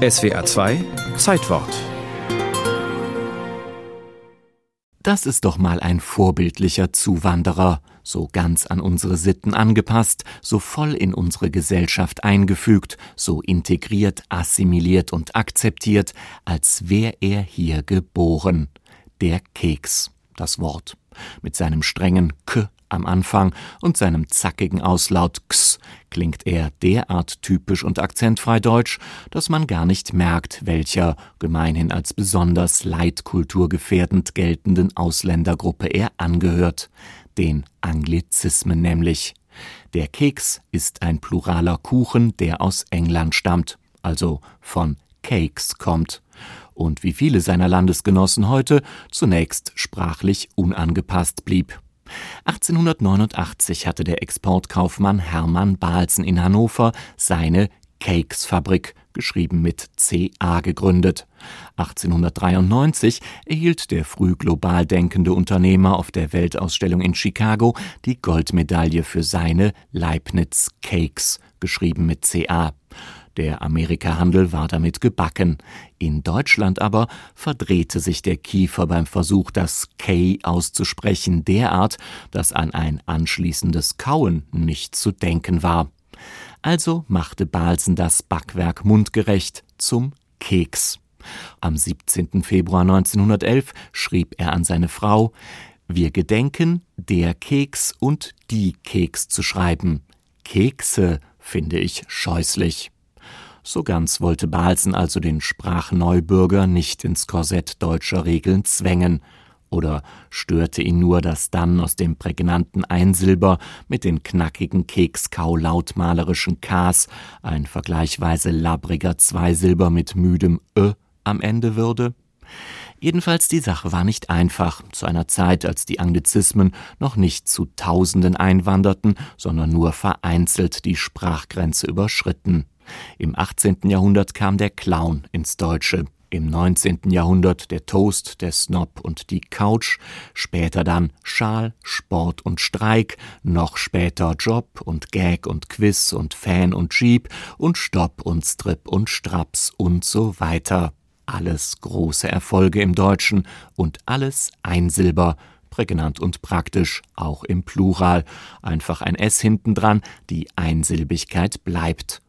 SWA 2 Zeitwort Das ist doch mal ein vorbildlicher Zuwanderer, so ganz an unsere Sitten angepasst, so voll in unsere Gesellschaft eingefügt, so integriert, assimiliert und akzeptiert, als wär er hier geboren. Der Keks, das Wort, mit seinem strengen K am Anfang und seinem zackigen Auslaut X klingt er derart typisch und akzentfrei deutsch, dass man gar nicht merkt, welcher gemeinhin als besonders leitkulturgefährdend geltenden Ausländergruppe er angehört, den Anglizismen nämlich. Der Keks ist ein pluraler Kuchen, der aus England stammt, also von Cakes kommt und wie viele seiner Landesgenossen heute zunächst sprachlich unangepasst blieb. 1889 hatte der Exportkaufmann Hermann Balzen in Hannover seine Cakesfabrik, geschrieben mit CA, gegründet. 1893 erhielt der früh global denkende Unternehmer auf der Weltausstellung in Chicago die Goldmedaille für seine Leibniz Cakes, geschrieben mit CA. Der Amerikahandel war damit gebacken. In Deutschland aber verdrehte sich der Kiefer beim Versuch, das K auszusprechen, derart, dass an ein anschließendes Kauen nicht zu denken war. Also machte Balsen das Backwerk mundgerecht zum Keks. Am 17. Februar 1911 schrieb er an seine Frau, wir gedenken, der Keks und die Keks zu schreiben. Kekse finde ich scheußlich. So ganz wollte Balzen also den Sprachneubürger nicht ins Korsett deutscher Regeln zwängen, oder störte ihn nur das dann aus dem prägnanten Einsilber mit den knackigen Kekskau-lautmalerischen Ks ein vergleichsweise labbriger Zweisilber mit müdem Ö am Ende würde? Jedenfalls die Sache war nicht einfach, zu einer Zeit, als die Anglizismen noch nicht zu Tausenden einwanderten, sondern nur vereinzelt die Sprachgrenze überschritten. Im 18. Jahrhundert kam der Clown ins Deutsche, im 19. Jahrhundert der Toast, der Snob und die Couch, später dann Schal, Sport und Streik, noch später Job und Gag und Quiz und Fan und Jeep und Stopp und Strip und Straps und so weiter. Alles große Erfolge im Deutschen und alles Einsilber, prägnant und praktisch, auch im Plural. Einfach ein S hintendran, die Einsilbigkeit bleibt.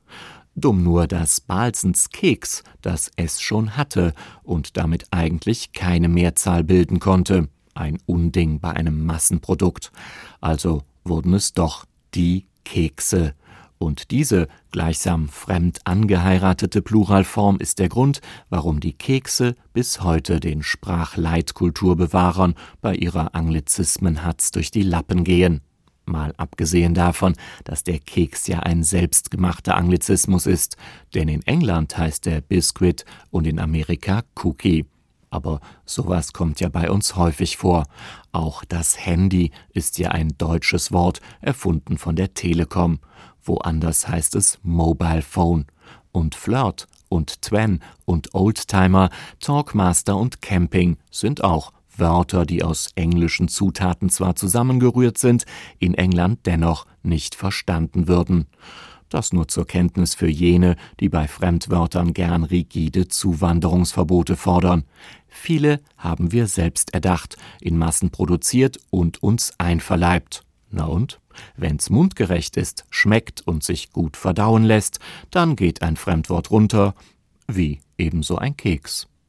Dumm nur, dass Balsens Keks das S schon hatte und damit eigentlich keine Mehrzahl bilden konnte. Ein Unding bei einem Massenprodukt. Also wurden es doch die Kekse. Und diese gleichsam fremd angeheiratete Pluralform ist der Grund, warum die Kekse bis heute den Sprachleitkulturbewahrern bei ihrer Anglizismenhatz durch die Lappen gehen. Mal abgesehen davon, dass der Keks ja ein selbstgemachter Anglizismus ist, denn in England heißt er Biscuit und in Amerika Cookie. Aber sowas kommt ja bei uns häufig vor. Auch das Handy ist ja ein deutsches Wort, erfunden von der Telekom. Woanders heißt es Mobile Phone. Und Flirt und Twen und Oldtimer, Talkmaster und Camping sind auch Wörter, die aus englischen Zutaten zwar zusammengerührt sind, in England dennoch nicht verstanden würden. Das nur zur Kenntnis für jene, die bei Fremdwörtern gern rigide Zuwanderungsverbote fordern. Viele haben wir selbst erdacht, in Massen produziert und uns einverleibt. Na und? Wenn's mundgerecht ist, schmeckt und sich gut verdauen lässt, dann geht ein Fremdwort runter, wie ebenso ein Keks.